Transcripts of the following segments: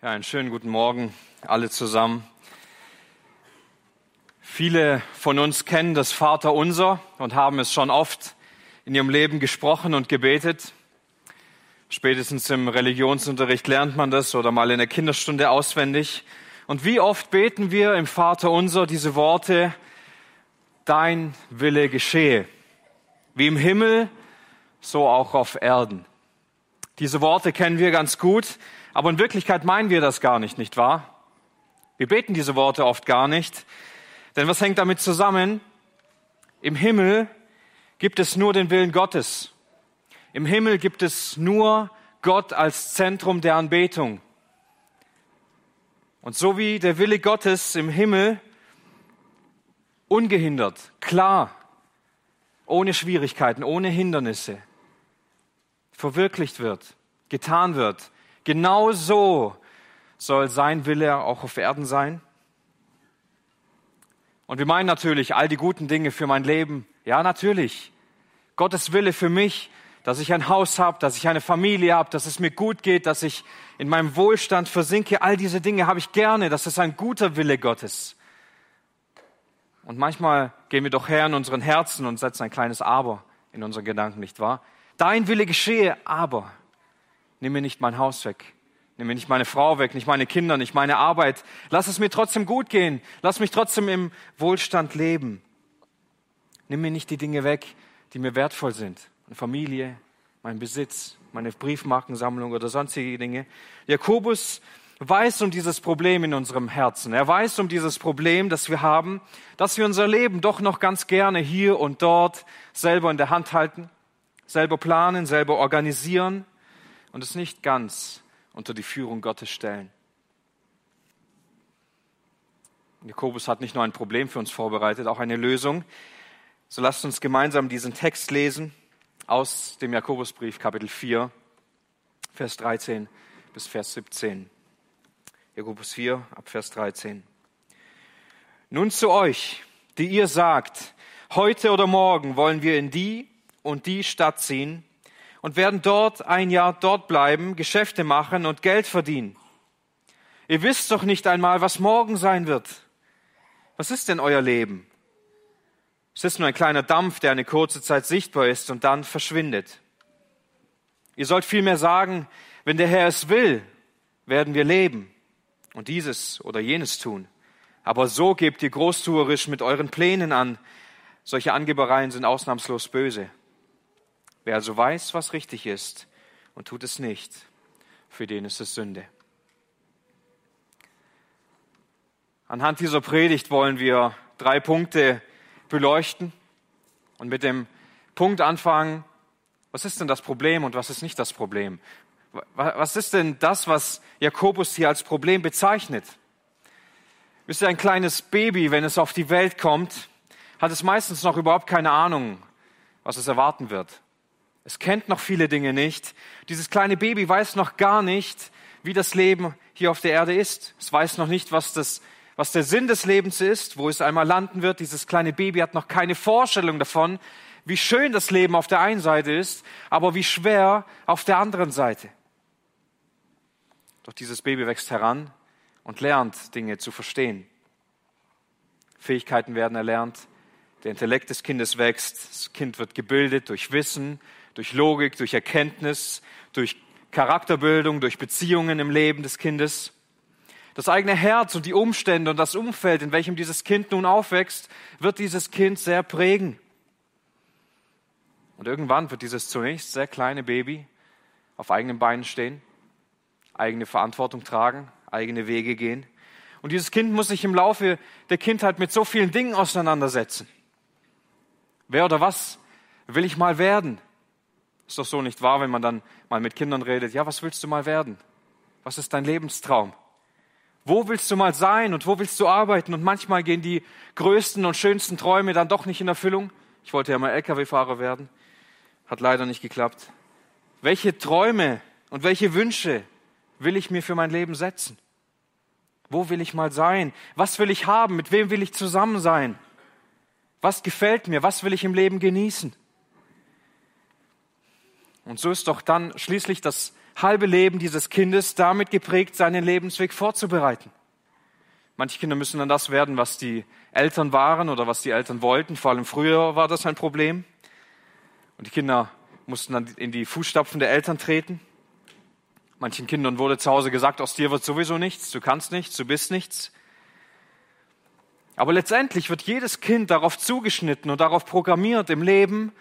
Ja, einen schönen guten Morgen alle zusammen. Viele von uns kennen das Vaterunser und haben es schon oft in ihrem Leben gesprochen und gebetet. Spätestens im Religionsunterricht lernt man das oder mal in der Kinderstunde auswendig. Und wie oft beten wir im Vaterunser diese Worte, dein Wille geschehe, wie im Himmel, so auch auf Erden. Diese Worte kennen wir ganz gut, aber in Wirklichkeit meinen wir das gar nicht, nicht wahr? Wir beten diese Worte oft gar nicht. Denn was hängt damit zusammen? Im Himmel gibt es nur den Willen Gottes. Im Himmel gibt es nur Gott als Zentrum der Anbetung. Und so wie der Wille Gottes im Himmel ungehindert, klar, ohne Schwierigkeiten, ohne Hindernisse verwirklicht wird, getan wird, Genau so soll sein Wille auch auf Erden sein. Und wir meinen natürlich all die guten Dinge für mein Leben. Ja, natürlich. Gottes Wille für mich, dass ich ein Haus habe, dass ich eine Familie habe, dass es mir gut geht, dass ich in meinem Wohlstand versinke. All diese Dinge habe ich gerne. Das ist ein guter Wille Gottes. Und manchmal gehen wir doch her in unseren Herzen und setzen ein kleines Aber in unseren Gedanken, nicht wahr? Dein Wille geschehe, aber nimm mir nicht mein Haus weg. Nimm mir nicht meine Frau weg, nicht meine Kinder, nicht meine Arbeit. Lass es mir trotzdem gut gehen. Lass mich trotzdem im Wohlstand leben. Nimm mir nicht die Dinge weg, die mir wertvoll sind. Meine Familie, mein Besitz, meine Briefmarkensammlung oder sonstige Dinge. Jakobus weiß um dieses Problem in unserem Herzen. Er weiß um dieses Problem, das wir haben, dass wir unser Leben doch noch ganz gerne hier und dort selber in der Hand halten, selber planen, selber organisieren und es nicht ganz unter die Führung Gottes stellen. Jakobus hat nicht nur ein Problem für uns vorbereitet, auch eine Lösung. So lasst uns gemeinsam diesen Text lesen aus dem Jakobusbrief Kapitel 4, Vers 13 bis Vers 17. Jakobus 4 ab Vers 13. Nun zu euch, die ihr sagt, heute oder morgen wollen wir in die und die Stadt ziehen und werden dort ein Jahr dort bleiben, Geschäfte machen und Geld verdienen. Ihr wisst doch nicht einmal, was morgen sein wird. Was ist denn euer Leben? Es ist nur ein kleiner Dampf, der eine kurze Zeit sichtbar ist und dann verschwindet. Ihr sollt vielmehr sagen, wenn der Herr es will, werden wir leben und dieses oder jenes tun. Aber so gebt ihr großtuerisch mit euren Plänen an. Solche Angebereien sind ausnahmslos böse. Wer also weiß, was richtig ist und tut es nicht, für den ist es Sünde. Anhand dieser Predigt wollen wir drei Punkte beleuchten und mit dem Punkt anfangen, was ist denn das Problem und was ist nicht das Problem? Was ist denn das, was Jakobus hier als Problem bezeichnet? Wisst ihr, ein kleines Baby, wenn es auf die Welt kommt, hat es meistens noch überhaupt keine Ahnung, was es erwarten wird. Es kennt noch viele Dinge nicht. Dieses kleine Baby weiß noch gar nicht, wie das Leben hier auf der Erde ist. Es weiß noch nicht, was, das, was der Sinn des Lebens ist, wo es einmal landen wird. Dieses kleine Baby hat noch keine Vorstellung davon, wie schön das Leben auf der einen Seite ist, aber wie schwer auf der anderen Seite. Doch dieses Baby wächst heran und lernt Dinge zu verstehen. Fähigkeiten werden erlernt, der Intellekt des Kindes wächst, das Kind wird gebildet durch Wissen, durch Logik, durch Erkenntnis, durch Charakterbildung, durch Beziehungen im Leben des Kindes. Das eigene Herz und die Umstände und das Umfeld, in welchem dieses Kind nun aufwächst, wird dieses Kind sehr prägen. Und irgendwann wird dieses zunächst sehr kleine Baby auf eigenen Beinen stehen, eigene Verantwortung tragen, eigene Wege gehen. Und dieses Kind muss sich im Laufe der Kindheit mit so vielen Dingen auseinandersetzen. Wer oder was will ich mal werden? Ist doch so nicht wahr, wenn man dann mal mit Kindern redet. Ja, was willst du mal werden? Was ist dein Lebenstraum? Wo willst du mal sein und wo willst du arbeiten? Und manchmal gehen die größten und schönsten Träume dann doch nicht in Erfüllung. Ich wollte ja mal Lkw-Fahrer werden. Hat leider nicht geklappt. Welche Träume und welche Wünsche will ich mir für mein Leben setzen? Wo will ich mal sein? Was will ich haben? Mit wem will ich zusammen sein? Was gefällt mir? Was will ich im Leben genießen? Und so ist doch dann schließlich das halbe Leben dieses Kindes damit geprägt, seinen Lebensweg vorzubereiten. Manche Kinder müssen dann das werden, was die Eltern waren oder was die Eltern wollten. Vor allem früher war das ein Problem. Und die Kinder mussten dann in die Fußstapfen der Eltern treten. Manchen Kindern wurde zu Hause gesagt, aus dir wird sowieso nichts, du kannst nichts, du bist nichts. Aber letztendlich wird jedes Kind darauf zugeschnitten und darauf programmiert, im Leben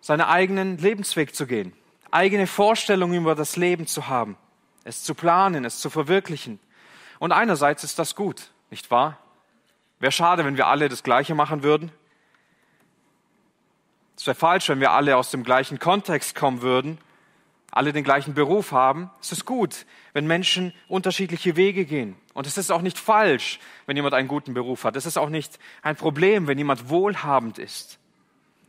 seinen eigenen Lebensweg zu gehen, eigene Vorstellungen über das Leben zu haben, es zu planen, es zu verwirklichen. Und einerseits ist das gut, nicht wahr? Wäre schade, wenn wir alle das Gleiche machen würden. Es wäre falsch, wenn wir alle aus dem gleichen Kontext kommen würden, alle den gleichen Beruf haben. Es ist gut, wenn Menschen unterschiedliche Wege gehen. Und es ist auch nicht falsch, wenn jemand einen guten Beruf hat. Es ist auch nicht ein Problem, wenn jemand wohlhabend ist.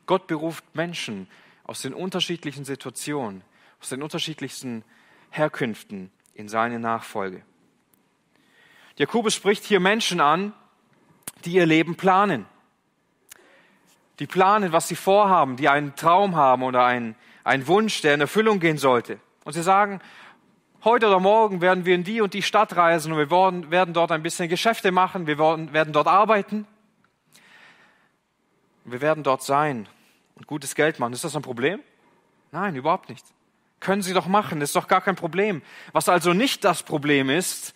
Gott beruft Menschen aus den unterschiedlichen Situationen, aus den unterschiedlichsten Herkünften in seine Nachfolge. Jakobus spricht hier Menschen an, die ihr Leben planen die planen, was sie vorhaben, die einen Traum haben oder einen, einen Wunsch, der in Erfüllung gehen sollte. Und sie sagen, heute oder morgen werden wir in die und die Stadt reisen und wir werden, dort ein bisschen Geschäfte machen, wir werden dort arbeiten. Wir werden dort sein und gutes Geld machen. Ist das ein Problem? Nein, überhaupt nicht. Können Sie doch machen, ist doch gar kein Problem. Was also nicht das Problem ist,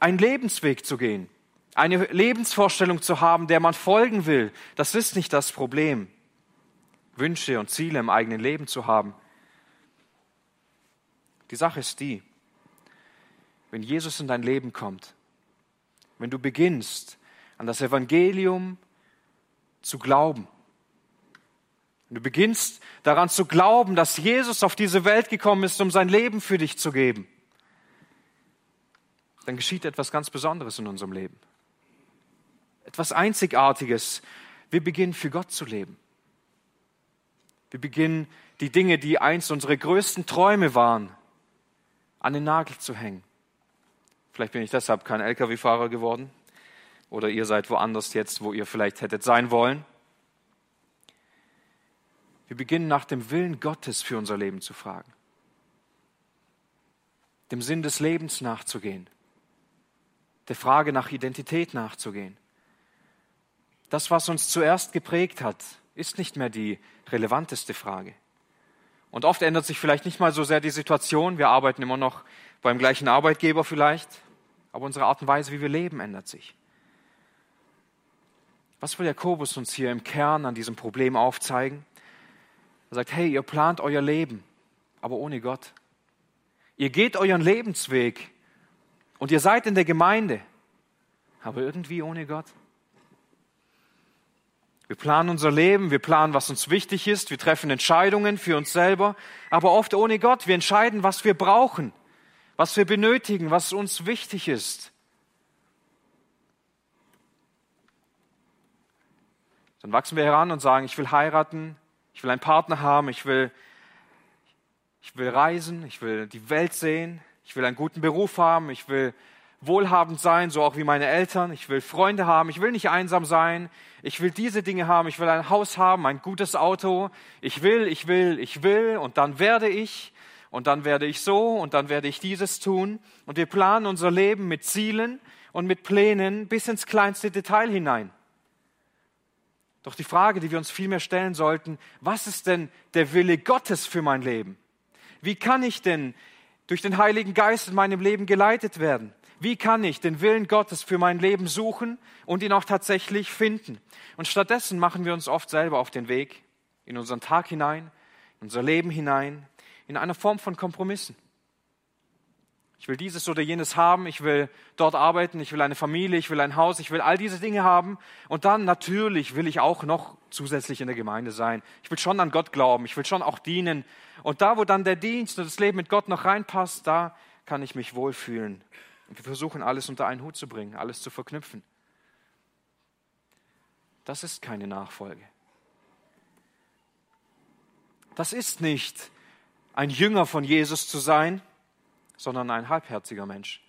einen Lebensweg zu gehen eine Lebensvorstellung zu haben, der man folgen will, das ist nicht das Problem. Wünsche und Ziele im eigenen Leben zu haben. Die Sache ist die, wenn Jesus in dein Leben kommt, wenn du beginnst, an das Evangelium zu glauben, du beginnst daran zu glauben, dass Jesus auf diese Welt gekommen ist, um sein Leben für dich zu geben, dann geschieht etwas ganz Besonderes in unserem Leben etwas Einzigartiges. Wir beginnen für Gott zu leben. Wir beginnen die Dinge, die einst unsere größten Träume waren, an den Nagel zu hängen. Vielleicht bin ich deshalb kein Lkw-Fahrer geworden oder ihr seid woanders jetzt, wo ihr vielleicht hättet sein wollen. Wir beginnen nach dem Willen Gottes für unser Leben zu fragen, dem Sinn des Lebens nachzugehen, der Frage nach Identität nachzugehen. Das, was uns zuerst geprägt hat, ist nicht mehr die relevanteste Frage. Und oft ändert sich vielleicht nicht mal so sehr die Situation. Wir arbeiten immer noch beim gleichen Arbeitgeber vielleicht, aber unsere Art und Weise, wie wir leben, ändert sich. Was will Jakobus uns hier im Kern an diesem Problem aufzeigen? Er sagt, hey, ihr plant euer Leben, aber ohne Gott. Ihr geht euren Lebensweg und ihr seid in der Gemeinde, aber irgendwie ohne Gott. Wir planen unser Leben, wir planen, was uns wichtig ist, wir treffen Entscheidungen für uns selber, aber oft ohne Gott. Wir entscheiden, was wir brauchen, was wir benötigen, was uns wichtig ist. Dann wachsen wir heran und sagen, ich will heiraten, ich will einen Partner haben, ich will, ich will reisen, ich will die Welt sehen, ich will einen guten Beruf haben, ich will wohlhabend sein, so auch wie meine Eltern. Ich will Freunde haben. Ich will nicht einsam sein. Ich will diese Dinge haben. Ich will ein Haus haben, ein gutes Auto. Ich will, ich will, ich will. Und dann werde ich. Und dann werde ich so. Und dann werde ich dieses tun. Und wir planen unser Leben mit Zielen und mit Plänen bis ins kleinste Detail hinein. Doch die Frage, die wir uns vielmehr stellen sollten, was ist denn der Wille Gottes für mein Leben? Wie kann ich denn durch den Heiligen Geist in meinem Leben geleitet werden? Wie kann ich den Willen Gottes für mein Leben suchen und ihn auch tatsächlich finden? Und stattdessen machen wir uns oft selber auf den Weg in unseren Tag hinein, in unser Leben hinein, in einer Form von Kompromissen. Ich will dieses oder jenes haben, ich will dort arbeiten, ich will eine Familie, ich will ein Haus, ich will all diese Dinge haben. Und dann natürlich will ich auch noch zusätzlich in der Gemeinde sein. Ich will schon an Gott glauben, ich will schon auch dienen. Und da, wo dann der Dienst und das Leben mit Gott noch reinpasst, da kann ich mich wohlfühlen und wir versuchen alles unter einen Hut zu bringen, alles zu verknüpfen. Das ist keine Nachfolge. Das ist nicht ein Jünger von Jesus zu sein, sondern ein halbherziger Mensch,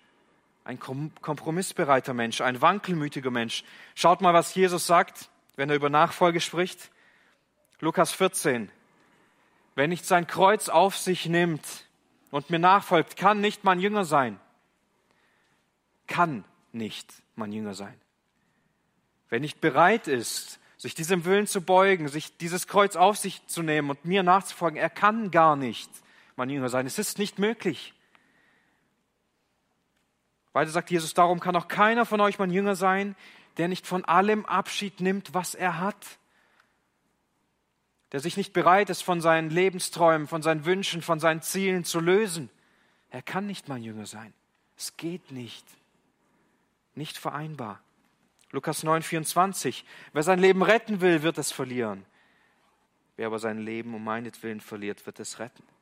ein kompromissbereiter Mensch, ein wankelmütiger Mensch. Schaut mal, was Jesus sagt, wenn er über Nachfolge spricht. Lukas 14. Wer nicht sein Kreuz auf sich nimmt und mir nachfolgt, kann nicht mein Jünger sein. Kann nicht mein Jünger sein. Wer nicht bereit ist, sich diesem Willen zu beugen, sich dieses Kreuz auf sich zu nehmen und mir nachzufolgen, er kann gar nicht mein Jünger sein. Es ist nicht möglich. Weiter sagt Jesus, darum kann auch keiner von euch mein Jünger sein, der nicht von allem Abschied nimmt, was er hat. Der sich nicht bereit ist, von seinen Lebensträumen, von seinen Wünschen, von seinen Zielen zu lösen. Er kann nicht mein Jünger sein. Es geht nicht. Nicht vereinbar. Lukas 9, 24. Wer sein Leben retten will, wird es verlieren. Wer aber sein Leben um meinetwillen verliert, wird es retten.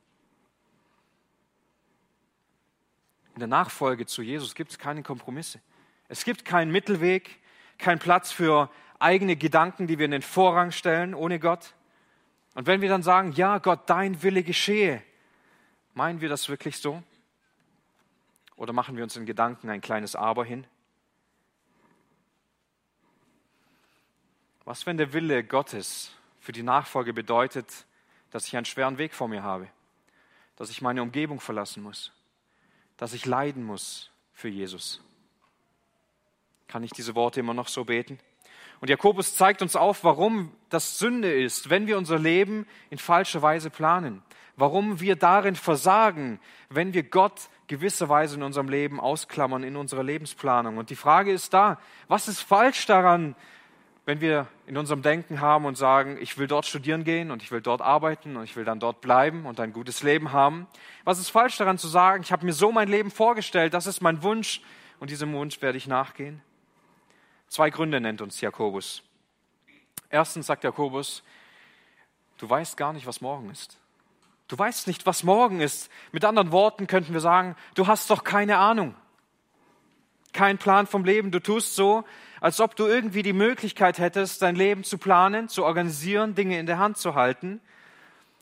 In der Nachfolge zu Jesus gibt es keine Kompromisse. Es gibt keinen Mittelweg, keinen Platz für eigene Gedanken, die wir in den Vorrang stellen, ohne Gott. Und wenn wir dann sagen, ja Gott, dein Wille geschehe, meinen wir das wirklich so? Oder machen wir uns in Gedanken ein kleines Aber hin? Was, wenn der Wille Gottes für die Nachfolge bedeutet, dass ich einen schweren Weg vor mir habe, dass ich meine Umgebung verlassen muss, dass ich leiden muss für Jesus? Kann ich diese Worte immer noch so beten? Und Jakobus zeigt uns auf, warum das Sünde ist, wenn wir unser Leben in falscher Weise planen. Warum wir darin versagen, wenn wir Gott gewisserweise in unserem Leben ausklammern, in unserer Lebensplanung. Und die Frage ist da, was ist falsch daran, wenn wir in unserem Denken haben und sagen, ich will dort studieren gehen und ich will dort arbeiten und ich will dann dort bleiben und ein gutes Leben haben. Was ist falsch daran zu sagen, ich habe mir so mein Leben vorgestellt, das ist mein Wunsch und diesem Wunsch werde ich nachgehen? Zwei Gründe nennt uns Jakobus. Erstens sagt Jakobus, du weißt gar nicht, was morgen ist. Du weißt nicht, was morgen ist. Mit anderen Worten könnten wir sagen, du hast doch keine Ahnung. Kein Plan vom Leben. Du tust so, als ob du irgendwie die Möglichkeit hättest, dein Leben zu planen, zu organisieren, Dinge in der Hand zu halten.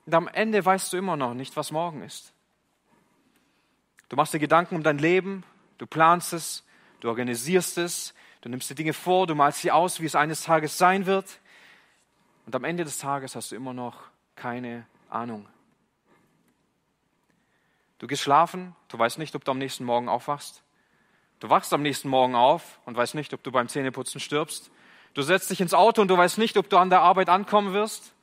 Und am Ende weißt du immer noch nicht, was morgen ist. Du machst dir Gedanken um dein Leben, du planst es, du organisierst es, du nimmst dir Dinge vor, du malst sie aus, wie es eines Tages sein wird. Und am Ende des Tages hast du immer noch keine Ahnung. Du gehst schlafen, du weißt nicht, ob du am nächsten Morgen aufwachst. Du wachst am nächsten Morgen auf und weißt nicht, ob du beim Zähneputzen stirbst. Du setzt dich ins Auto und du weißt nicht, ob du an der Arbeit ankommen wirst.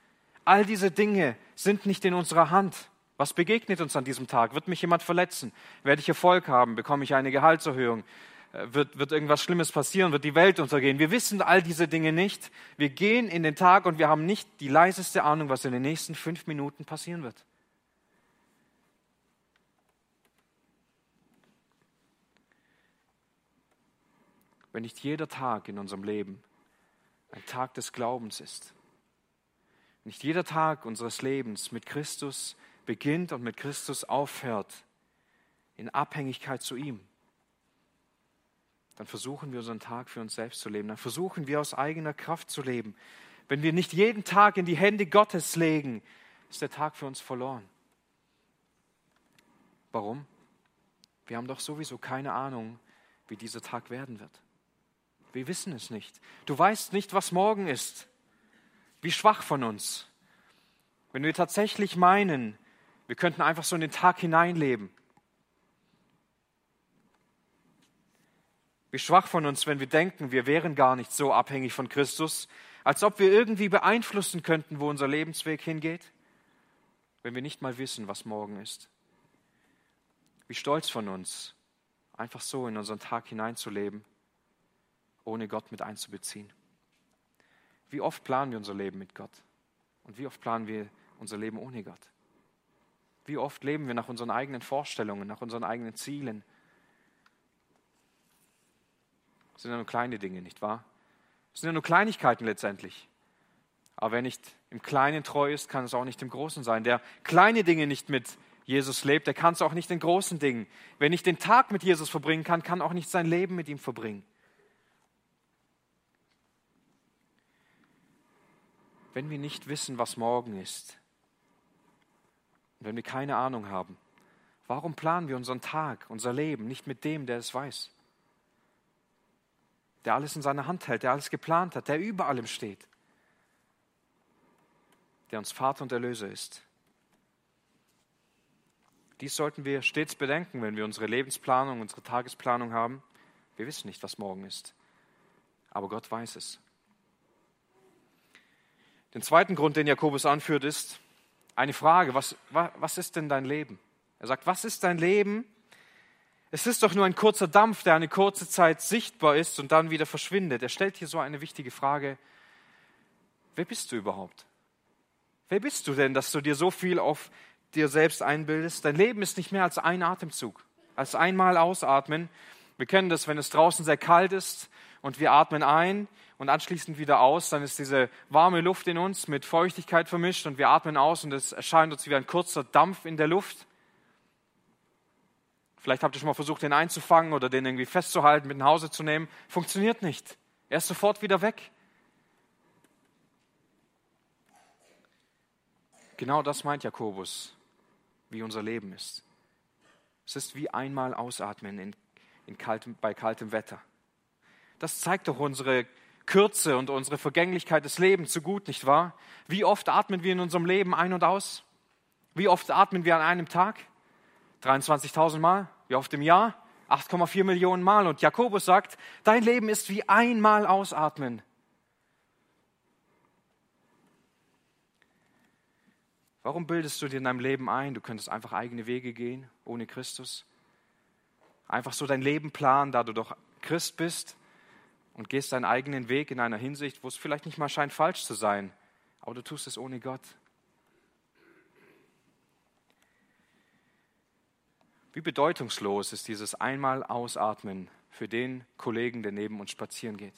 All diese Dinge sind nicht in unserer Hand. Was begegnet uns an diesem Tag? Wird mich jemand verletzen? Werde ich Erfolg haben? Bekomme ich eine Gehaltserhöhung? Äh, wird, wird irgendwas Schlimmes passieren? Wird die Welt untergehen? Wir wissen all diese Dinge nicht. Wir gehen in den Tag und wir haben nicht die leiseste Ahnung, was in den nächsten fünf Minuten passieren wird. Wenn nicht jeder Tag in unserem Leben ein Tag des Glaubens ist. Nicht jeder Tag unseres Lebens mit Christus beginnt und mit Christus aufhört, in Abhängigkeit zu ihm. Dann versuchen wir unseren Tag für uns selbst zu leben. Dann versuchen wir aus eigener Kraft zu leben. Wenn wir nicht jeden Tag in die Hände Gottes legen, ist der Tag für uns verloren. Warum? Wir haben doch sowieso keine Ahnung, wie dieser Tag werden wird. Wir wissen es nicht. Du weißt nicht, was morgen ist. Wie schwach von uns. Wenn wir tatsächlich meinen, wir könnten einfach so in den Tag hineinleben. Wie schwach von uns, wenn wir denken, wir wären gar nicht so abhängig von Christus, als ob wir irgendwie beeinflussen könnten, wo unser Lebensweg hingeht, wenn wir nicht mal wissen, was morgen ist. Wie stolz von uns, einfach so in unseren Tag hineinzuleben ohne Gott mit einzubeziehen. Wie oft planen wir unser Leben mit Gott? Und wie oft planen wir unser Leben ohne Gott? Wie oft leben wir nach unseren eigenen Vorstellungen, nach unseren eigenen Zielen? Das sind ja nur kleine Dinge, nicht wahr? Das sind ja nur Kleinigkeiten letztendlich. Aber wer nicht im Kleinen treu ist, kann es auch nicht im Großen sein. Der kleine Dinge nicht mit Jesus lebt, der kann es auch nicht in großen Dingen. Wer nicht den Tag mit Jesus verbringen kann, kann auch nicht sein Leben mit ihm verbringen. Wenn wir nicht wissen, was morgen ist, wenn wir keine Ahnung haben, warum planen wir unseren Tag, unser Leben nicht mit dem, der es weiß? Der alles in seiner Hand hält, der alles geplant hat, der über allem steht, der uns Vater und Erlöser ist. Dies sollten wir stets bedenken, wenn wir unsere Lebensplanung, unsere Tagesplanung haben. Wir wissen nicht, was morgen ist, aber Gott weiß es. Den zweiten Grund, den Jakobus anführt, ist eine Frage, was, was ist denn dein Leben? Er sagt, was ist dein Leben? Es ist doch nur ein kurzer Dampf, der eine kurze Zeit sichtbar ist und dann wieder verschwindet. Er stellt hier so eine wichtige Frage. Wer bist du überhaupt? Wer bist du denn, dass du dir so viel auf dir selbst einbildest? Dein Leben ist nicht mehr als ein Atemzug, als einmal ausatmen. Wir kennen das, wenn es draußen sehr kalt ist und wir atmen ein und anschließend wieder aus, dann ist diese warme Luft in uns mit Feuchtigkeit vermischt und wir atmen aus und es erscheint uns wie ein kurzer Dampf in der Luft. Vielleicht habt ihr schon mal versucht, den einzufangen oder den irgendwie festzuhalten, mit nach Hause zu nehmen. Funktioniert nicht. Er ist sofort wieder weg. Genau das meint Jakobus, wie unser Leben ist. Es ist wie einmal ausatmen in, in kaltem, bei kaltem Wetter. Das zeigt doch unsere Kürze und unsere Vergänglichkeit des Lebens so gut, nicht wahr? Wie oft atmen wir in unserem Leben ein und aus? Wie oft atmen wir an einem Tag? 23.000 Mal. Wie oft im Jahr? 8,4 Millionen Mal. Und Jakobus sagt, dein Leben ist wie einmal ausatmen. Warum bildest du dir in deinem Leben ein, du könntest einfach eigene Wege gehen ohne Christus? Einfach so dein Leben planen, da du doch Christ bist und gehst deinen eigenen Weg in einer Hinsicht, wo es vielleicht nicht mal scheint falsch zu sein, aber du tust es ohne Gott. Wie bedeutungslos ist dieses einmal Ausatmen für den Kollegen, der neben uns spazieren geht?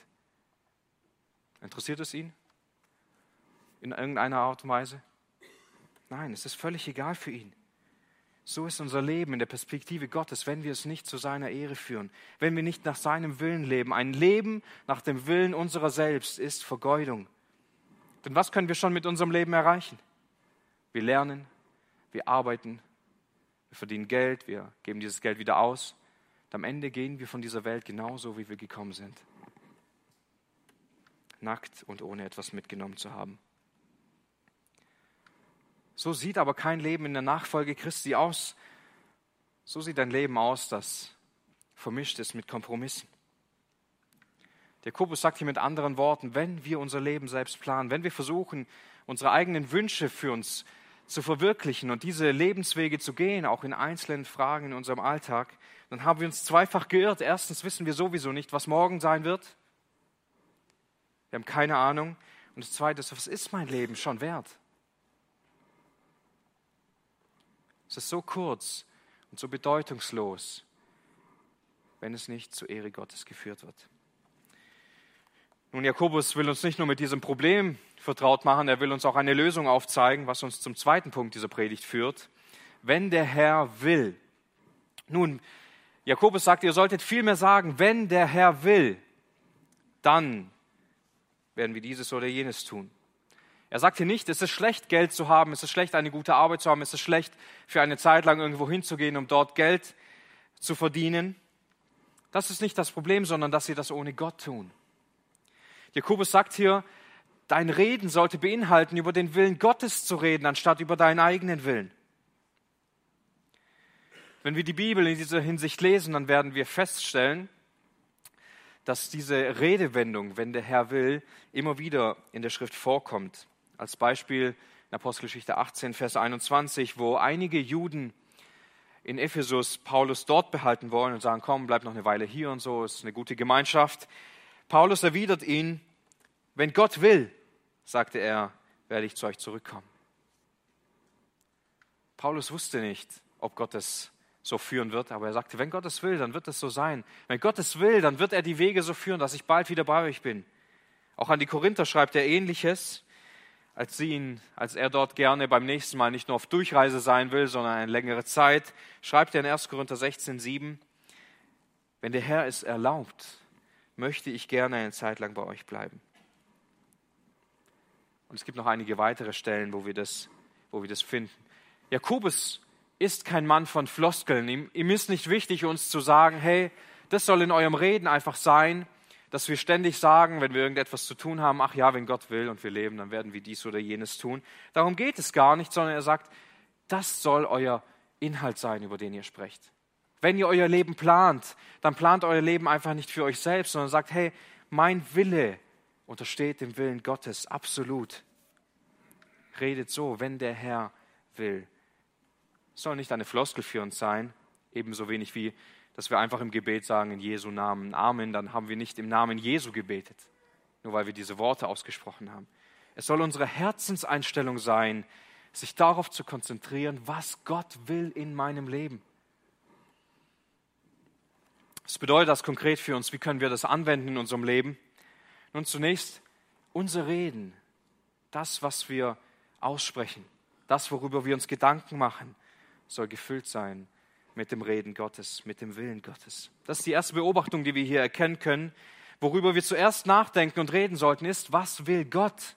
Interessiert es ihn? In irgendeiner Art und Weise? Nein, es ist völlig egal für ihn. So ist unser Leben in der Perspektive Gottes, wenn wir es nicht zu seiner Ehre führen, wenn wir nicht nach seinem Willen leben. Ein Leben nach dem Willen unserer selbst ist Vergeudung. Denn was können wir schon mit unserem Leben erreichen? Wir lernen, wir arbeiten, wir verdienen Geld, wir geben dieses Geld wieder aus. Und am Ende gehen wir von dieser Welt genauso, wie wir gekommen sind. Nackt und ohne etwas mitgenommen zu haben. So sieht aber kein Leben in der Nachfolge Christi aus. So sieht ein Leben aus, das vermischt ist mit Kompromissen. Der Jakobus sagt hier mit anderen Worten, wenn wir unser Leben selbst planen, wenn wir versuchen, unsere eigenen Wünsche für uns zu verwirklichen und diese Lebenswege zu gehen, auch in einzelnen Fragen in unserem Alltag, dann haben wir uns zweifach geirrt. Erstens wissen wir sowieso nicht, was morgen sein wird. Wir haben keine Ahnung. Und das Zweite ist, was ist mein Leben schon wert? Es ist so kurz und so bedeutungslos, wenn es nicht zur Ehre Gottes geführt wird. Nun, Jakobus will uns nicht nur mit diesem Problem vertraut machen, er will uns auch eine Lösung aufzeigen, was uns zum zweiten Punkt dieser Predigt führt. Wenn der Herr will. Nun, Jakobus sagt, ihr solltet vielmehr sagen, wenn der Herr will, dann werden wir dieses oder jenes tun. Er sagt hier nicht, es ist schlecht, Geld zu haben, es ist schlecht, eine gute Arbeit zu haben, es ist schlecht, für eine Zeit lang irgendwo hinzugehen, um dort Geld zu verdienen. Das ist nicht das Problem, sondern dass sie das ohne Gott tun. Jakobus sagt hier, dein Reden sollte beinhalten, über den Willen Gottes zu reden, anstatt über deinen eigenen Willen. Wenn wir die Bibel in dieser Hinsicht lesen, dann werden wir feststellen, dass diese Redewendung, wenn der Herr will, immer wieder in der Schrift vorkommt. Als Beispiel in Apostelgeschichte 18, Vers 21, wo einige Juden in Ephesus Paulus dort behalten wollen und sagen, komm, bleib noch eine Weile hier und so, ist eine gute Gemeinschaft. Paulus erwidert ihn, wenn Gott will, sagte er, werde ich zu euch zurückkommen. Paulus wusste nicht, ob Gott es so führen wird, aber er sagte, wenn Gott es will, dann wird es so sein. Wenn Gott es will, dann wird er die Wege so führen, dass ich bald wieder bei euch bin. Auch an die Korinther schreibt er ähnliches, als, sie ihn, als er dort gerne beim nächsten Mal nicht nur auf Durchreise sein will, sondern eine längere Zeit, schreibt er in 1. Korinther 16, 7, wenn der Herr es erlaubt, möchte ich gerne eine Zeit lang bei euch bleiben. Und es gibt noch einige weitere Stellen, wo wir das, wo wir das finden. Jakobus ist kein Mann von Floskeln. Ihm, ihm ist nicht wichtig, uns zu sagen, hey, das soll in eurem Reden einfach sein, dass wir ständig sagen, wenn wir irgendetwas zu tun haben, ach ja, wenn Gott will und wir leben, dann werden wir dies oder jenes tun. Darum geht es gar nicht, sondern er sagt, das soll euer Inhalt sein, über den ihr sprecht. Wenn ihr euer Leben plant, dann plant euer Leben einfach nicht für euch selbst, sondern sagt, hey, mein Wille untersteht dem Willen Gottes absolut. Redet so, wenn der Herr will. Es soll nicht eine Floskel für uns sein, ebenso wenig wie, dass wir einfach im Gebet sagen, in Jesu Namen Amen, dann haben wir nicht im Namen Jesu gebetet, nur weil wir diese Worte ausgesprochen haben. Es soll unsere Herzenseinstellung sein, sich darauf zu konzentrieren, was Gott will in meinem Leben. Was bedeutet das konkret für uns? Wie können wir das anwenden in unserem Leben? Nun zunächst unser Reden, das, was wir aussprechen, das, worüber wir uns Gedanken machen, soll gefüllt sein mit dem Reden Gottes, mit dem Willen Gottes. Das ist die erste Beobachtung, die wir hier erkennen können. Worüber wir zuerst nachdenken und reden sollten, ist, was will Gott?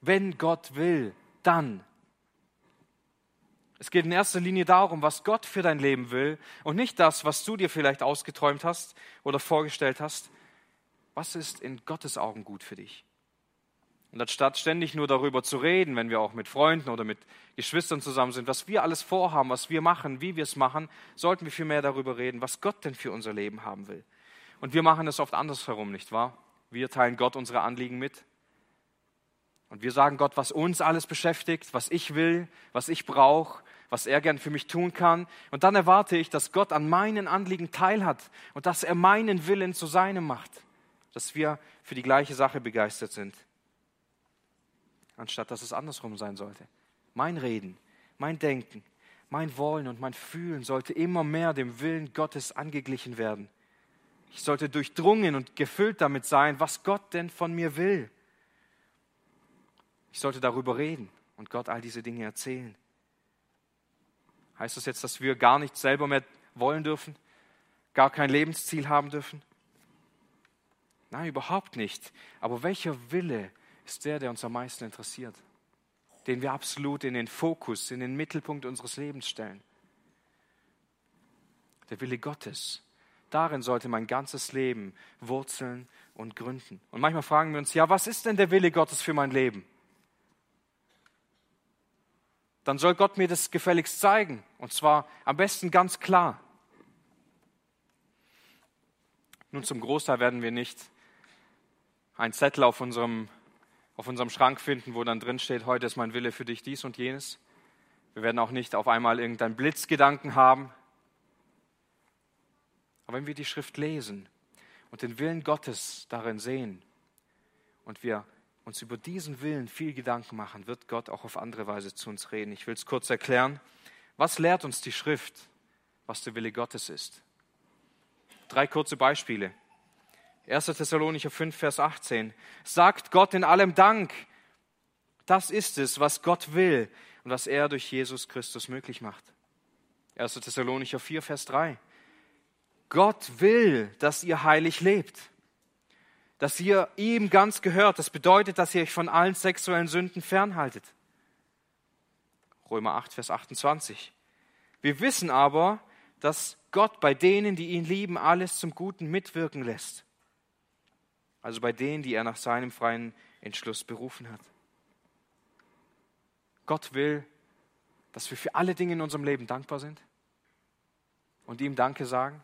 Wenn Gott will, dann. Es geht in erster Linie darum, was Gott für dein Leben will und nicht das, was du dir vielleicht ausgeträumt hast oder vorgestellt hast. Was ist in Gottes Augen gut für dich? Und anstatt ständig nur darüber zu reden, wenn wir auch mit Freunden oder mit Geschwistern zusammen sind, was wir alles vorhaben, was wir machen, wie wir es machen, sollten wir viel mehr darüber reden, was Gott denn für unser Leben haben will. Und wir machen es oft andersherum, nicht wahr? Wir teilen Gott unsere Anliegen mit. Und wir sagen Gott, was uns alles beschäftigt, was ich will, was ich brauche, was er gern für mich tun kann. Und dann erwarte ich, dass Gott an meinen Anliegen teilhat und dass er meinen Willen zu seinem macht. Dass wir für die gleiche Sache begeistert sind. Anstatt dass es andersrum sein sollte. Mein Reden, mein Denken, mein Wollen und mein Fühlen sollte immer mehr dem Willen Gottes angeglichen werden. Ich sollte durchdrungen und gefüllt damit sein, was Gott denn von mir will. Ich sollte darüber reden und Gott all diese Dinge erzählen. Heißt das jetzt, dass wir gar nichts selber mehr wollen dürfen? Gar kein Lebensziel haben dürfen? Nein, überhaupt nicht. Aber welcher Wille ist der, der uns am meisten interessiert? Den wir absolut in den Fokus, in den Mittelpunkt unseres Lebens stellen. Der Wille Gottes. Darin sollte mein ganzes Leben wurzeln und gründen. Und manchmal fragen wir uns, ja, was ist denn der Wille Gottes für mein Leben? dann soll Gott mir das gefälligst zeigen. Und zwar am besten ganz klar. Nun, zum Großteil werden wir nicht einen Zettel auf unserem, auf unserem Schrank finden, wo dann drin steht, heute ist mein Wille für dich dies und jenes. Wir werden auch nicht auf einmal irgendeinen Blitzgedanken haben. Aber wenn wir die Schrift lesen und den Willen Gottes darin sehen und wir uns über diesen Willen viel Gedanken machen, wird Gott auch auf andere Weise zu uns reden. Ich will es kurz erklären. Was lehrt uns die Schrift, was der Wille Gottes ist? Drei kurze Beispiele. 1. Thessalonicher 5, Vers 18. Sagt Gott in allem Dank. Das ist es, was Gott will und was er durch Jesus Christus möglich macht. 1. Thessalonicher 4, Vers 3. Gott will, dass ihr heilig lebt dass ihr ihm ganz gehört. Das bedeutet, dass ihr euch von allen sexuellen Sünden fernhaltet. Römer 8, Vers 28. Wir wissen aber, dass Gott bei denen, die ihn lieben, alles zum Guten mitwirken lässt. Also bei denen, die er nach seinem freien Entschluss berufen hat. Gott will, dass wir für alle Dinge in unserem Leben dankbar sind und ihm Danke sagen.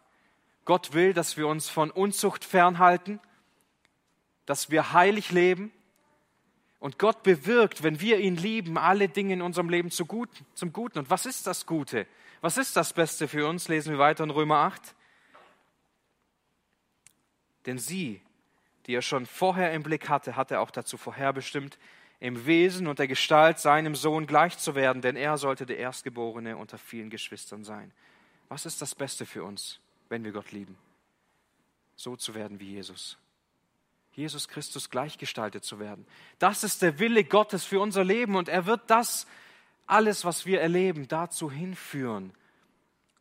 Gott will, dass wir uns von Unzucht fernhalten dass wir heilig leben. Und Gott bewirkt, wenn wir ihn lieben, alle Dinge in unserem Leben zum Guten. Und was ist das Gute? Was ist das Beste für uns? Lesen wir weiter in Römer 8. Denn sie, die er schon vorher im Blick hatte, hat er auch dazu vorherbestimmt, im Wesen und der Gestalt seinem Sohn gleich zu werden, denn er sollte der Erstgeborene unter vielen Geschwistern sein. Was ist das Beste für uns, wenn wir Gott lieben? So zu werden wie Jesus. Jesus Christus gleichgestaltet zu werden. Das ist der Wille Gottes für unser Leben und er wird das alles, was wir erleben, dazu hinführen,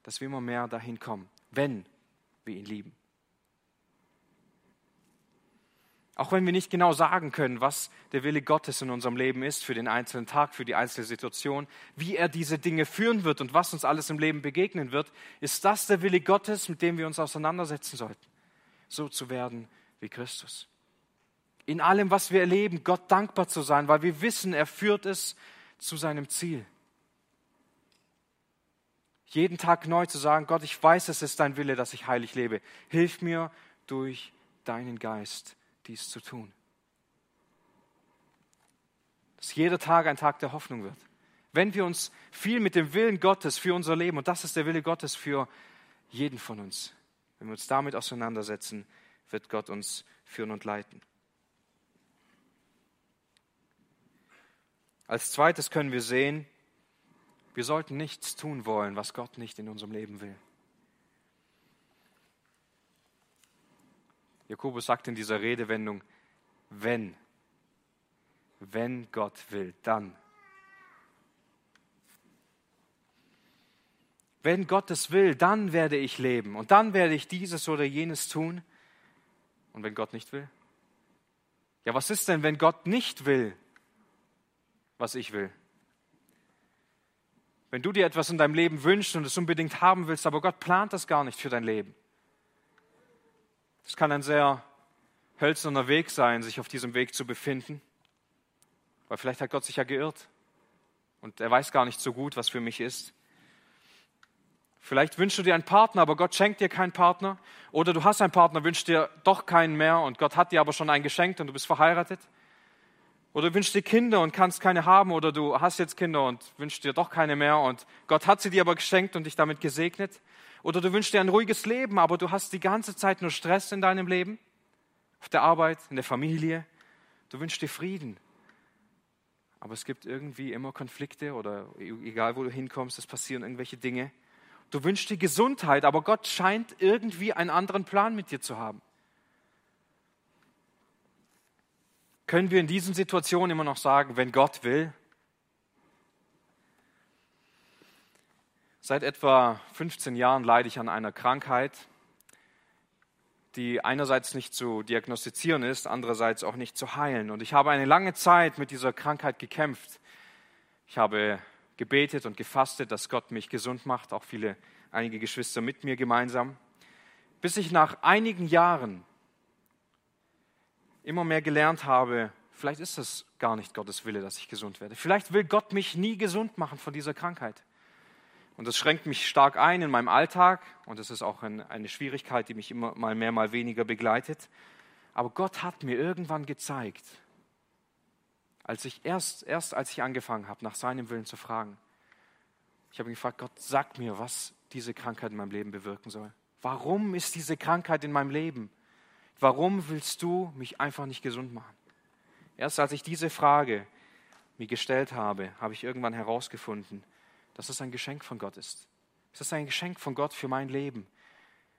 dass wir immer mehr dahin kommen, wenn wir ihn lieben. Auch wenn wir nicht genau sagen können, was der Wille Gottes in unserem Leben ist, für den einzelnen Tag, für die einzelne Situation, wie er diese Dinge führen wird und was uns alles im Leben begegnen wird, ist das der Wille Gottes, mit dem wir uns auseinandersetzen sollten, so zu werden wie Christus in allem, was wir erleben, Gott dankbar zu sein, weil wir wissen, er führt es zu seinem Ziel. Jeden Tag neu zu sagen, Gott, ich weiß, es ist dein Wille, dass ich heilig lebe. Hilf mir durch deinen Geist, dies zu tun. Dass jeder Tag ein Tag der Hoffnung wird. Wenn wir uns viel mit dem Willen Gottes für unser Leben, und das ist der Wille Gottes für jeden von uns, wenn wir uns damit auseinandersetzen, wird Gott uns führen und leiten. Als zweites können wir sehen, wir sollten nichts tun wollen, was Gott nicht in unserem Leben will. Jakobus sagt in dieser Redewendung, wenn, wenn Gott will, dann. Wenn Gott es will, dann werde ich leben und dann werde ich dieses oder jenes tun. Und wenn Gott nicht will? Ja, was ist denn, wenn Gott nicht will, was ich will? Wenn du dir etwas in deinem Leben wünschst und es unbedingt haben willst, aber Gott plant das gar nicht für dein Leben. Es kann ein sehr hölzerner Weg sein, sich auf diesem Weg zu befinden, weil vielleicht hat Gott sich ja geirrt und er weiß gar nicht so gut, was für mich ist. Vielleicht wünschst du dir einen Partner, aber Gott schenkt dir keinen Partner. Oder du hast einen Partner, wünschst dir doch keinen mehr und Gott hat dir aber schon einen geschenkt und du bist verheiratet. Oder du wünschst dir Kinder und kannst keine haben. Oder du hast jetzt Kinder und wünschst dir doch keine mehr und Gott hat sie dir aber geschenkt und dich damit gesegnet. Oder du wünschst dir ein ruhiges Leben, aber du hast die ganze Zeit nur Stress in deinem Leben. Auf der Arbeit, in der Familie. Du wünschst dir Frieden. Aber es gibt irgendwie immer Konflikte oder egal wo du hinkommst, es passieren irgendwelche Dinge. Du wünschst dir Gesundheit, aber Gott scheint irgendwie einen anderen Plan mit dir zu haben. Können wir in diesen Situationen immer noch sagen, wenn Gott will? Seit etwa 15 Jahren leide ich an einer Krankheit, die einerseits nicht zu diagnostizieren ist, andererseits auch nicht zu heilen. Und ich habe eine lange Zeit mit dieser Krankheit gekämpft. Ich habe gebetet und gefastet, dass Gott mich gesund macht, auch viele, einige Geschwister mit mir gemeinsam, bis ich nach einigen Jahren immer mehr gelernt habe, vielleicht ist es gar nicht Gottes Wille, dass ich gesund werde. Vielleicht will Gott mich nie gesund machen von dieser Krankheit. Und das schränkt mich stark ein in meinem Alltag und das ist auch eine Schwierigkeit, die mich immer mal mehr, mal weniger begleitet. Aber Gott hat mir irgendwann gezeigt, als ich erst, erst als ich angefangen habe, nach seinem Willen zu fragen, ich habe gefragt, Gott, sag mir, was diese Krankheit in meinem Leben bewirken soll. Warum ist diese Krankheit in meinem Leben? Warum willst du mich einfach nicht gesund machen? Erst als ich diese Frage mir gestellt habe, habe ich irgendwann herausgefunden, dass es ein Geschenk von Gott ist. Es ist ein Geschenk von Gott für mein Leben,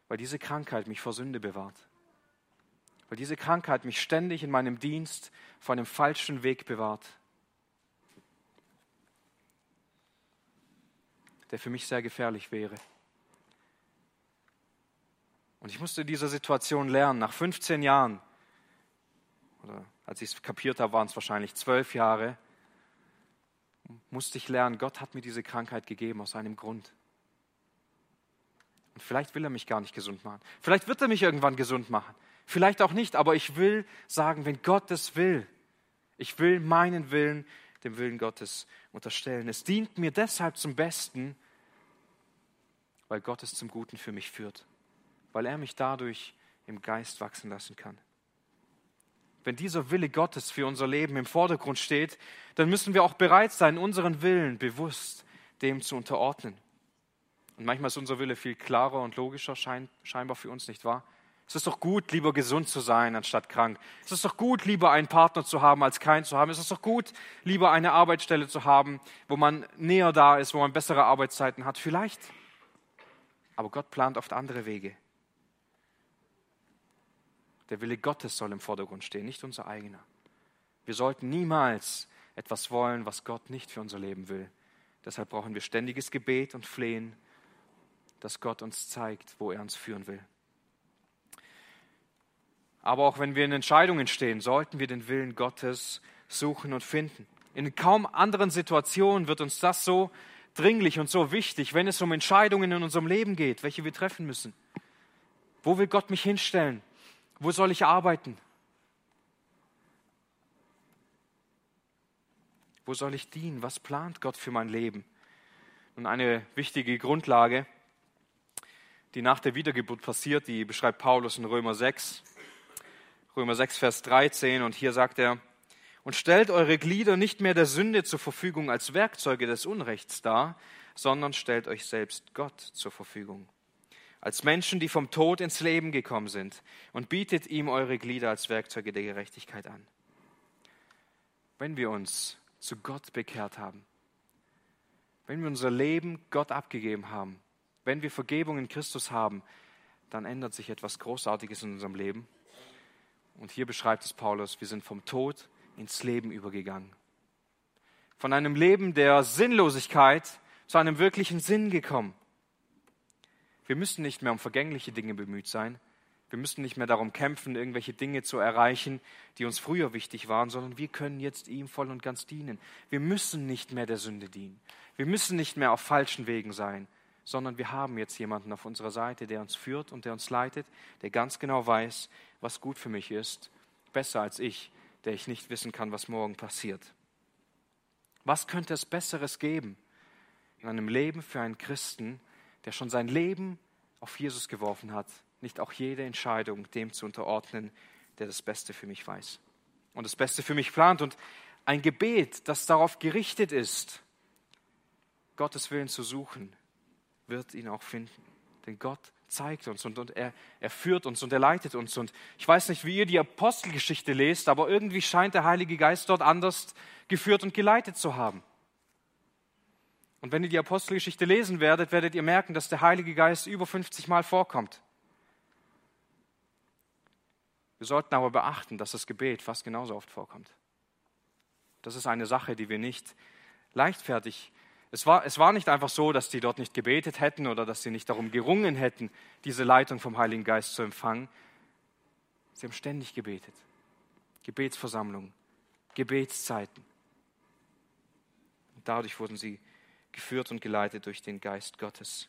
weil diese Krankheit mich vor Sünde bewahrt weil diese Krankheit mich ständig in meinem Dienst vor einem falschen Weg bewahrt, der für mich sehr gefährlich wäre. Und ich musste dieser Situation lernen, nach 15 Jahren, oder als ich es kapiert habe, waren es wahrscheinlich zwölf Jahre, musste ich lernen, Gott hat mir diese Krankheit gegeben aus einem Grund. Und vielleicht will er mich gar nicht gesund machen. Vielleicht wird er mich irgendwann gesund machen vielleicht auch nicht, aber ich will sagen, wenn Gott es will, ich will meinen Willen dem Willen Gottes unterstellen. Es dient mir deshalb zum Besten, weil Gott es zum Guten für mich führt, weil er mich dadurch im Geist wachsen lassen kann. Wenn dieser Wille Gottes für unser Leben im Vordergrund steht, dann müssen wir auch bereit sein, unseren Willen bewusst dem zu unterordnen. Und manchmal ist unser Wille viel klarer und logischer, scheinbar für uns, nicht wahr? Es ist doch gut, lieber gesund zu sein, anstatt krank. Es ist doch gut, lieber einen Partner zu haben, als keinen zu haben. Es ist doch gut, lieber eine Arbeitsstelle zu haben, wo man näher da ist, wo man bessere Arbeitszeiten hat. Vielleicht. Aber Gott plant oft andere Wege. Der Wille Gottes soll im Vordergrund stehen, nicht unser eigener. Wir sollten niemals etwas wollen, was Gott nicht für unser Leben will. Deshalb brauchen wir ständiges Gebet und Flehen, dass Gott uns zeigt, wo er uns führen will. Aber auch wenn wir in Entscheidungen stehen, sollten wir den Willen Gottes suchen und finden. In kaum anderen Situationen wird uns das so dringlich und so wichtig, wenn es um Entscheidungen in unserem Leben geht, welche wir treffen müssen. Wo will Gott mich hinstellen? Wo soll ich arbeiten? Wo soll ich dienen? Was plant Gott für mein Leben? Und eine wichtige Grundlage, die nach der Wiedergeburt passiert, die beschreibt Paulus in Römer 6. Römer 6, Vers 13. Und hier sagt er, und stellt eure Glieder nicht mehr der Sünde zur Verfügung als Werkzeuge des Unrechts dar, sondern stellt euch selbst Gott zur Verfügung. Als Menschen, die vom Tod ins Leben gekommen sind, und bietet ihm eure Glieder als Werkzeuge der Gerechtigkeit an. Wenn wir uns zu Gott bekehrt haben, wenn wir unser Leben Gott abgegeben haben, wenn wir Vergebung in Christus haben, dann ändert sich etwas Großartiges in unserem Leben. Und hier beschreibt es Paulus, wir sind vom Tod ins Leben übergegangen. Von einem Leben der Sinnlosigkeit zu einem wirklichen Sinn gekommen. Wir müssen nicht mehr um vergängliche Dinge bemüht sein. Wir müssen nicht mehr darum kämpfen, irgendwelche Dinge zu erreichen, die uns früher wichtig waren, sondern wir können jetzt ihm voll und ganz dienen. Wir müssen nicht mehr der Sünde dienen. Wir müssen nicht mehr auf falschen Wegen sein, sondern wir haben jetzt jemanden auf unserer Seite, der uns führt und der uns leitet, der ganz genau weiß, was gut für mich ist, besser als ich, der ich nicht wissen kann, was morgen passiert. Was könnte es Besseres geben in einem Leben für einen Christen, der schon sein Leben auf Jesus geworfen hat, nicht auch jede Entscheidung dem zu unterordnen, der das Beste für mich weiß und das Beste für mich plant. Und ein Gebet, das darauf gerichtet ist, Gottes Willen zu suchen, wird ihn auch finden. Denn Gott zeigt uns und, und er, er führt uns und er leitet uns. Und ich weiß nicht, wie ihr die Apostelgeschichte lest, aber irgendwie scheint der Heilige Geist dort anders geführt und geleitet zu haben. Und wenn ihr die Apostelgeschichte lesen werdet, werdet ihr merken, dass der Heilige Geist über 50 Mal vorkommt. Wir sollten aber beachten, dass das Gebet fast genauso oft vorkommt. Das ist eine Sache, die wir nicht leichtfertig. Es war, es war nicht einfach so, dass die dort nicht gebetet hätten oder dass sie nicht darum gerungen hätten, diese Leitung vom Heiligen Geist zu empfangen. Sie haben ständig gebetet. Gebetsversammlungen, Gebetszeiten. Und dadurch wurden sie geführt und geleitet durch den Geist Gottes.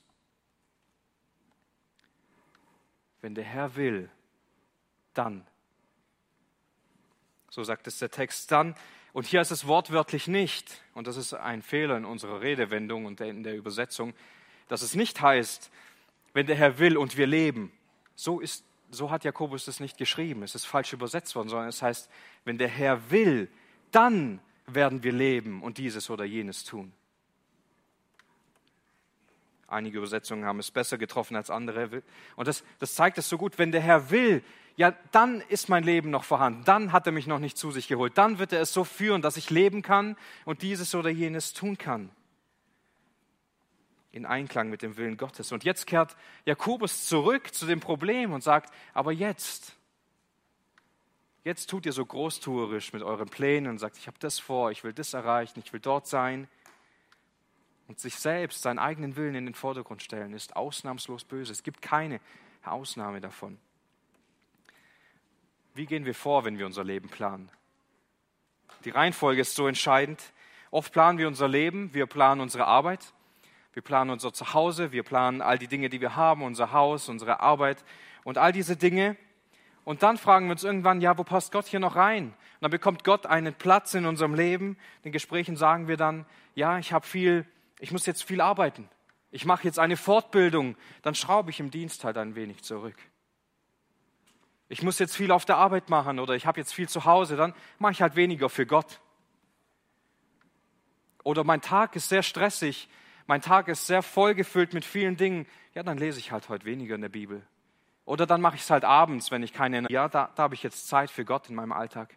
Wenn der Herr will, dann. So sagt es der Text dann. Und hier ist es wortwörtlich nicht, und das ist ein Fehler in unserer Redewendung und in der Übersetzung, dass es nicht heißt, wenn der Herr will und wir leben. So, ist, so hat Jakobus es nicht geschrieben. Es ist falsch übersetzt worden, sondern es heißt, wenn der Herr will, dann werden wir leben und dieses oder jenes tun. Einige Übersetzungen haben es besser getroffen als andere. Und das, das zeigt es so gut. Wenn der Herr will, ja, dann ist mein Leben noch vorhanden. Dann hat er mich noch nicht zu sich geholt. Dann wird er es so führen, dass ich leben kann und dieses oder jenes tun kann. In Einklang mit dem Willen Gottes. Und jetzt kehrt Jakobus zurück zu dem Problem und sagt, aber jetzt, jetzt tut ihr so großtuerisch mit euren Plänen und sagt, ich habe das vor, ich will das erreichen, ich will dort sein und sich selbst, seinen eigenen Willen in den Vordergrund stellen, ist ausnahmslos böse. Es gibt keine Ausnahme davon. Wie gehen wir vor, wenn wir unser Leben planen? Die Reihenfolge ist so entscheidend. Oft planen wir unser Leben, wir planen unsere Arbeit, wir planen unser Zuhause, wir planen all die Dinge, die wir haben, unser Haus, unsere Arbeit und all diese Dinge. Und dann fragen wir uns irgendwann, ja, wo passt Gott hier noch rein? Und dann bekommt Gott einen Platz in unserem Leben. In den Gesprächen sagen wir dann, ja, ich habe viel ich muss jetzt viel arbeiten. Ich mache jetzt eine Fortbildung, dann schraube ich im Dienst halt ein wenig zurück. Ich muss jetzt viel auf der Arbeit machen oder ich habe jetzt viel zu Hause, dann mache ich halt weniger für Gott. Oder mein Tag ist sehr stressig, mein Tag ist sehr vollgefüllt mit vielen Dingen, ja, dann lese ich halt heute weniger in der Bibel. Oder dann mache ich es halt abends, wenn ich keine, ja, da, da habe ich jetzt Zeit für Gott in meinem Alltag.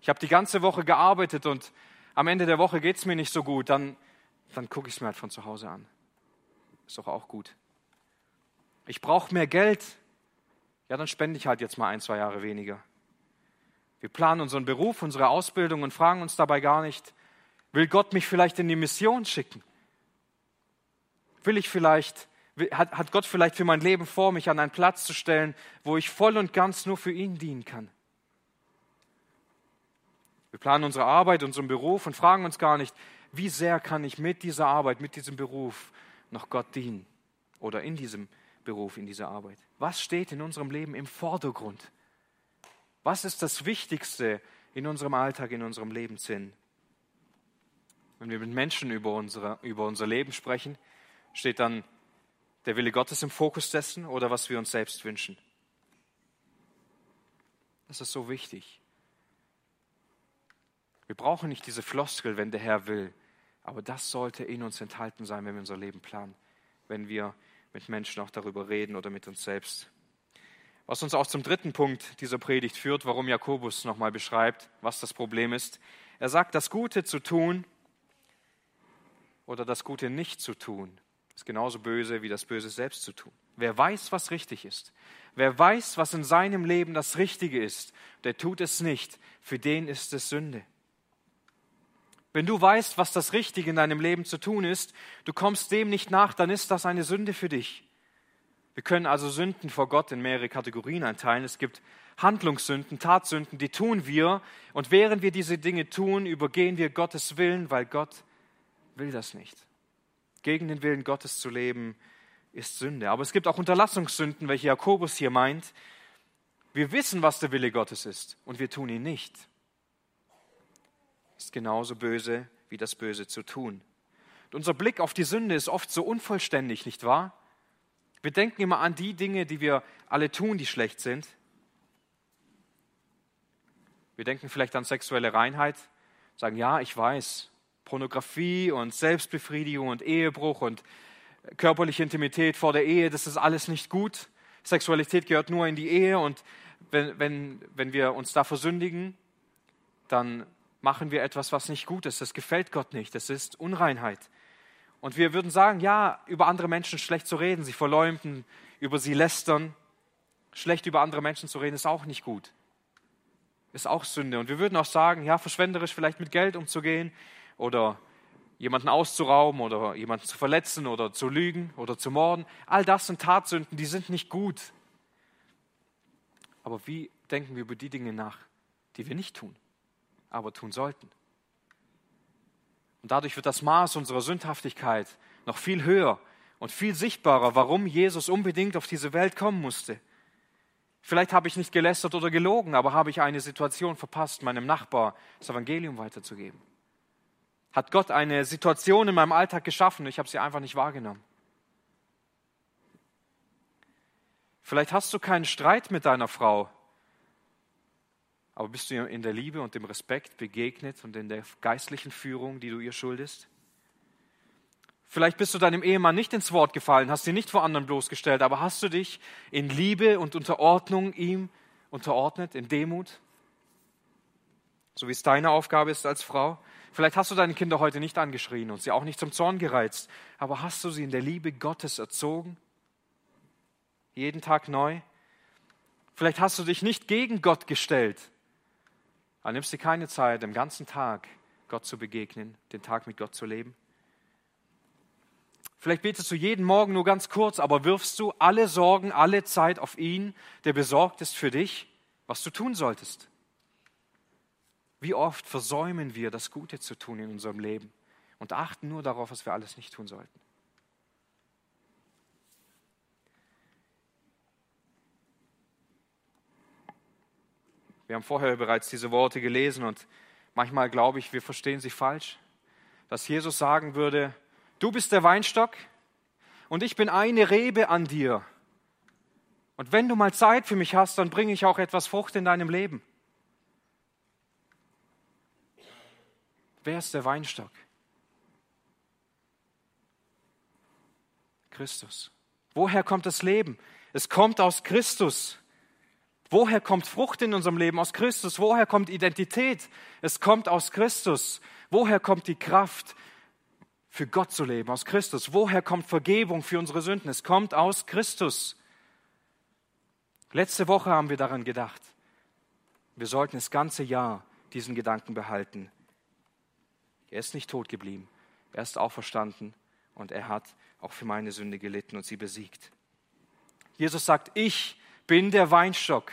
Ich habe die ganze Woche gearbeitet und am Ende der Woche geht es mir nicht so gut, dann, dann gucke ich es mir halt von zu Hause an. Ist doch auch gut. Ich brauche mehr Geld. Ja, dann spende ich halt jetzt mal ein, zwei Jahre weniger. Wir planen unseren Beruf, unsere Ausbildung und fragen uns dabei gar nicht, will Gott mich vielleicht in die Mission schicken? Will ich vielleicht, hat, hat Gott vielleicht für mein Leben vor, mich an einen Platz zu stellen, wo ich voll und ganz nur für ihn dienen kann? Wir planen unsere Arbeit, unseren Beruf und fragen uns gar nicht, wie sehr kann ich mit dieser Arbeit, mit diesem Beruf noch Gott dienen oder in diesem Beruf, in dieser Arbeit. Was steht in unserem Leben im Vordergrund? Was ist das Wichtigste in unserem Alltag, in unserem Leben sind. Wenn wir mit Menschen über, unsere, über unser Leben sprechen, steht dann der Wille Gottes im Fokus dessen oder was wir uns selbst wünschen. Das ist so wichtig. Wir brauchen nicht diese Floskel, wenn der Herr will, aber das sollte in uns enthalten sein, wenn wir unser Leben planen, wenn wir mit Menschen auch darüber reden oder mit uns selbst. Was uns auch zum dritten Punkt dieser Predigt führt, warum Jakobus nochmal beschreibt, was das Problem ist. Er sagt, das Gute zu tun oder das Gute nicht zu tun, ist genauso böse wie das Böse selbst zu tun. Wer weiß, was richtig ist, wer weiß, was in seinem Leben das Richtige ist, der tut es nicht, für den ist es Sünde. Wenn du weißt, was das Richtige in deinem Leben zu tun ist, du kommst dem nicht nach, dann ist das eine Sünde für dich. Wir können also Sünden vor Gott in mehrere Kategorien einteilen. Es gibt Handlungssünden, Tatsünden, die tun wir. Und während wir diese Dinge tun, übergehen wir Gottes Willen, weil Gott will das nicht. Gegen den Willen Gottes zu leben, ist Sünde. Aber es gibt auch Unterlassungssünden, welche Jakobus hier meint. Wir wissen, was der Wille Gottes ist, und wir tun ihn nicht. Ist genauso böse wie das Böse zu tun. Und unser Blick auf die Sünde ist oft so unvollständig, nicht wahr? Wir denken immer an die Dinge, die wir alle tun, die schlecht sind. Wir denken vielleicht an sexuelle Reinheit, sagen, ja, ich weiß, Pornografie und Selbstbefriedigung und Ehebruch und körperliche Intimität vor der Ehe, das ist alles nicht gut. Sexualität gehört nur in die Ehe und wenn, wenn, wenn wir uns da versündigen, dann machen wir etwas, was nicht gut ist. Das gefällt Gott nicht. Das ist Unreinheit. Und wir würden sagen, ja, über andere Menschen schlecht zu reden, sie verleumden, über sie lästern, schlecht über andere Menschen zu reden, ist auch nicht gut. Ist auch Sünde. Und wir würden auch sagen, ja, verschwenderisch vielleicht mit Geld umzugehen oder jemanden auszurauben oder jemanden zu verletzen oder zu lügen oder zu morden. All das sind Tatsünden, die sind nicht gut. Aber wie denken wir über die Dinge nach, die wir nicht tun, aber tun sollten? Und dadurch wird das Maß unserer Sündhaftigkeit noch viel höher und viel sichtbarer, warum Jesus unbedingt auf diese Welt kommen musste. Vielleicht habe ich nicht gelästert oder gelogen, aber habe ich eine Situation verpasst, meinem Nachbar das Evangelium weiterzugeben. Hat Gott eine Situation in meinem Alltag geschaffen, ich habe sie einfach nicht wahrgenommen. Vielleicht hast du keinen Streit mit deiner Frau, aber bist du ihr in der Liebe und dem Respekt begegnet und in der geistlichen Führung, die du ihr schuldest? Vielleicht bist du deinem Ehemann nicht ins Wort gefallen, hast ihn nicht vor anderen bloßgestellt, aber hast du dich in Liebe und Unterordnung ihm unterordnet, in Demut? So wie es deine Aufgabe ist als Frau. Vielleicht hast du deine Kinder heute nicht angeschrien und sie auch nicht zum Zorn gereizt, aber hast du sie in der Liebe Gottes erzogen? Jeden Tag neu? Vielleicht hast du dich nicht gegen Gott gestellt, aber nimmst dir keine Zeit, den ganzen Tag Gott zu begegnen, den Tag mit Gott zu leben? Vielleicht betest du jeden Morgen nur ganz kurz, aber wirfst du alle Sorgen, alle Zeit auf ihn, der besorgt ist für dich, was du tun solltest. Wie oft versäumen wir, das Gute zu tun in unserem Leben und achten nur darauf, was wir alles nicht tun sollten. Wir haben vorher bereits diese Worte gelesen und manchmal glaube ich, wir verstehen sie falsch, dass Jesus sagen würde, du bist der Weinstock und ich bin eine Rebe an dir. Und wenn du mal Zeit für mich hast, dann bringe ich auch etwas Frucht in deinem Leben. Wer ist der Weinstock? Christus. Woher kommt das Leben? Es kommt aus Christus. Woher kommt Frucht in unserem Leben? Aus Christus. Woher kommt Identität? Es kommt aus Christus. Woher kommt die Kraft, für Gott zu leben? Aus Christus. Woher kommt Vergebung für unsere Sünden? Es kommt aus Christus. Letzte Woche haben wir daran gedacht. Wir sollten das ganze Jahr diesen Gedanken behalten. Er ist nicht tot geblieben. Er ist auferstanden und er hat auch für meine Sünde gelitten und sie besiegt. Jesus sagt, ich bin der Weinstock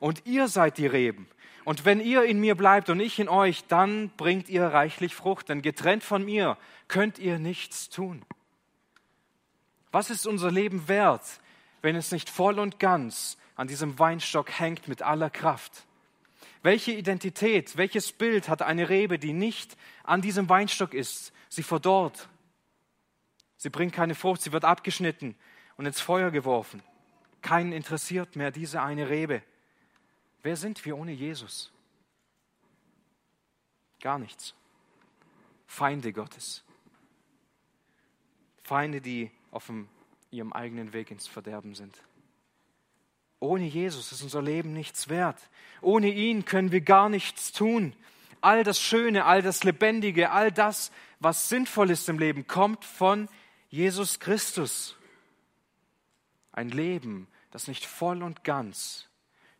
und ihr seid die Reben. Und wenn ihr in mir bleibt und ich in euch, dann bringt ihr reichlich Frucht, denn getrennt von mir könnt ihr nichts tun. Was ist unser Leben wert, wenn es nicht voll und ganz an diesem Weinstock hängt mit aller Kraft? Welche Identität, welches Bild hat eine Rebe, die nicht an diesem Weinstock ist? Sie verdorrt. Sie bringt keine Frucht, sie wird abgeschnitten und ins Feuer geworfen. Keinen interessiert mehr diese eine Rebe. Wer sind wir ohne Jesus? Gar nichts. Feinde Gottes. Feinde, die auf dem, ihrem eigenen Weg ins Verderben sind. Ohne Jesus ist unser Leben nichts wert. Ohne ihn können wir gar nichts tun. All das Schöne, all das Lebendige, all das, was sinnvoll ist im Leben, kommt von Jesus Christus. Ein Leben, das nicht voll und ganz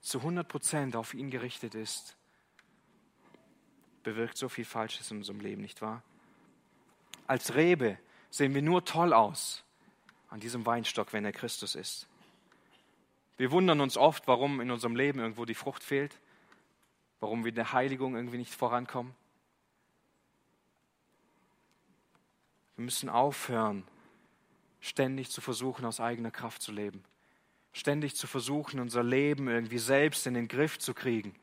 zu 100 Prozent auf ihn gerichtet ist, bewirkt so viel Falsches in unserem Leben, nicht wahr? Als Rebe sehen wir nur toll aus an diesem Weinstock, wenn er Christus ist. Wir wundern uns oft, warum in unserem Leben irgendwo die Frucht fehlt, warum wir in der Heiligung irgendwie nicht vorankommen. Wir müssen aufhören, ständig zu versuchen, aus eigener Kraft zu leben. Ständig zu versuchen, unser Leben irgendwie selbst in den Griff zu kriegen.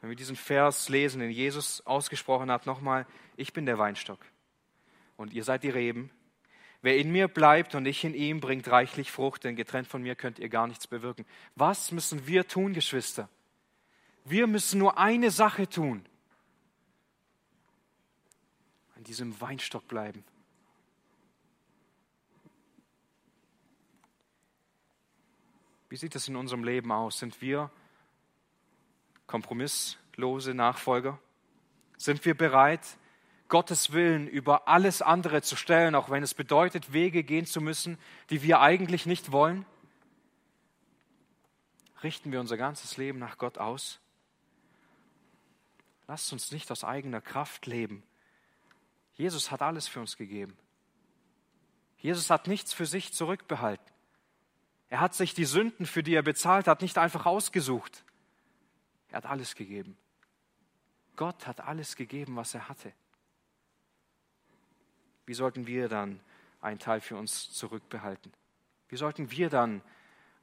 Wenn wir diesen Vers lesen, den Jesus ausgesprochen hat, nochmal, ich bin der Weinstock und ihr seid die Reben. Wer in mir bleibt und ich in ihm, bringt reichlich Frucht, denn getrennt von mir könnt ihr gar nichts bewirken. Was müssen wir tun, Geschwister? Wir müssen nur eine Sache tun. An diesem Weinstock bleiben. Wie sieht es in unserem Leben aus? Sind wir kompromisslose Nachfolger? Sind wir bereit, Gottes Willen über alles andere zu stellen, auch wenn es bedeutet, Wege gehen zu müssen, die wir eigentlich nicht wollen? Richten wir unser ganzes Leben nach Gott aus? Lasst uns nicht aus eigener Kraft leben. Jesus hat alles für uns gegeben. Jesus hat nichts für sich zurückbehalten. Er hat sich die Sünden, für die er bezahlt hat, nicht einfach ausgesucht. Er hat alles gegeben. Gott hat alles gegeben, was er hatte. Wie sollten wir dann einen Teil für uns zurückbehalten? Wie sollten wir dann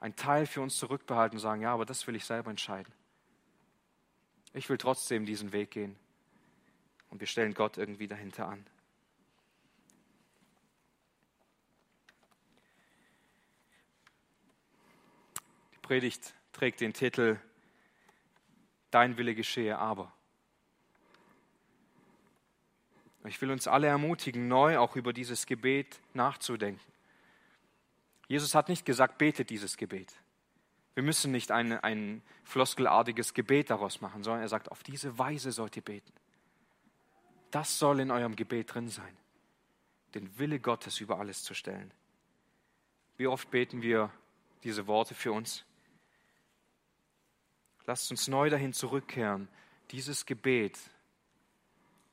einen Teil für uns zurückbehalten und sagen, ja, aber das will ich selber entscheiden. Ich will trotzdem diesen Weg gehen. Und wir stellen Gott irgendwie dahinter an. Predigt trägt den Titel Dein Wille geschehe aber. Ich will uns alle ermutigen, neu auch über dieses Gebet nachzudenken. Jesus hat nicht gesagt, betet dieses Gebet. Wir müssen nicht ein, ein floskelartiges Gebet daraus machen, sondern er sagt, auf diese Weise sollt ihr beten. Das soll in eurem Gebet drin sein, den Wille Gottes über alles zu stellen. Wie oft beten wir diese Worte für uns? Lasst uns neu dahin zurückkehren, dieses Gebet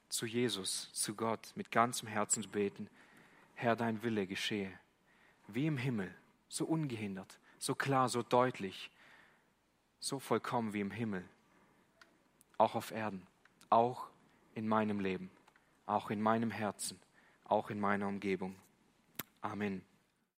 zu Jesus, zu Gott mit ganzem Herzen zu beten. Herr, dein Wille geschehe, wie im Himmel, so ungehindert, so klar, so deutlich, so vollkommen wie im Himmel, auch auf Erden, auch in meinem Leben, auch in meinem Herzen, auch in meiner Umgebung. Amen.